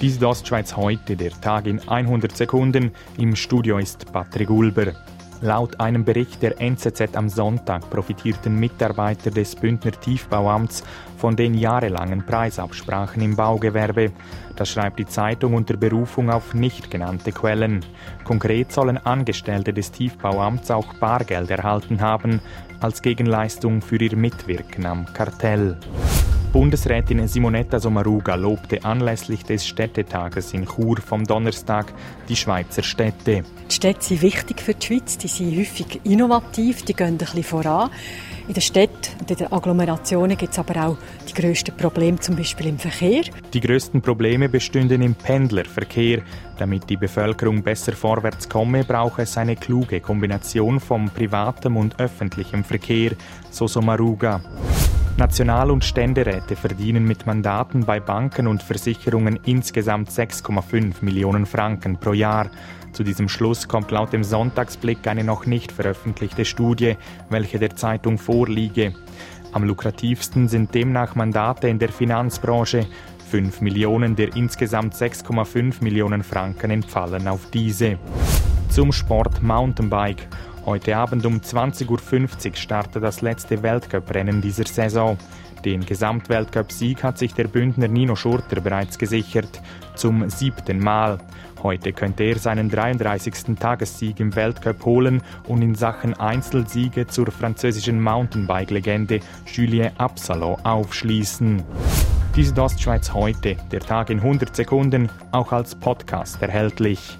Dies ist Ostschweiz heute, der Tag in 100 Sekunden. Im Studio ist Patrick Gulber. Laut einem Bericht der NZZ am Sonntag profitierten Mitarbeiter des Bündner Tiefbauamts von den jahrelangen Preisabsprachen im Baugewerbe. Das schreibt die Zeitung unter Berufung auf nicht genannte Quellen. Konkret sollen Angestellte des Tiefbauamts auch Bargeld erhalten haben als Gegenleistung für ihr Mitwirken am Kartell. Bundesrätin Simonetta Sommaruga lobte anlässlich des Städtetages in Chur vom Donnerstag die Schweizer Städte. Die Städte sind wichtig für die Schweiz, die sind häufig innovativ, die gehen ein bisschen voran. In den Städten und in den Agglomerationen gibt es aber auch die grössten Probleme, zum Beispiel im Verkehr. Die grössten Probleme bestünden im Pendlerverkehr. Damit die Bevölkerung besser vorwärts komme, brauche es eine kluge Kombination von privatem und öffentlichem Verkehr, so Sommaruga. National- und Ständeräte verdienen mit Mandaten bei Banken und Versicherungen insgesamt 6,5 Millionen Franken pro Jahr. Zu diesem Schluss kommt laut dem Sonntagsblick eine noch nicht veröffentlichte Studie, welche der Zeitung vorliege. Am lukrativsten sind demnach Mandate in der Finanzbranche. 5 Millionen der insgesamt 6,5 Millionen Franken entfallen auf diese. Zum Sport Mountainbike. Heute Abend um 20.50 Uhr startet das letzte Weltcuprennen dieser Saison. Den Gesamtweltcup-Sieg hat sich der Bündner Nino Schurter bereits gesichert, zum siebten Mal. Heute könnte er seinen 33. Tagessieg im Weltcup holen und in Sachen Einzelsiege zur französischen Mountainbike-Legende Julien Absalon aufschließen. Dies ist Ostschweiz heute, der Tag in 100 Sekunden, auch als Podcast erhältlich.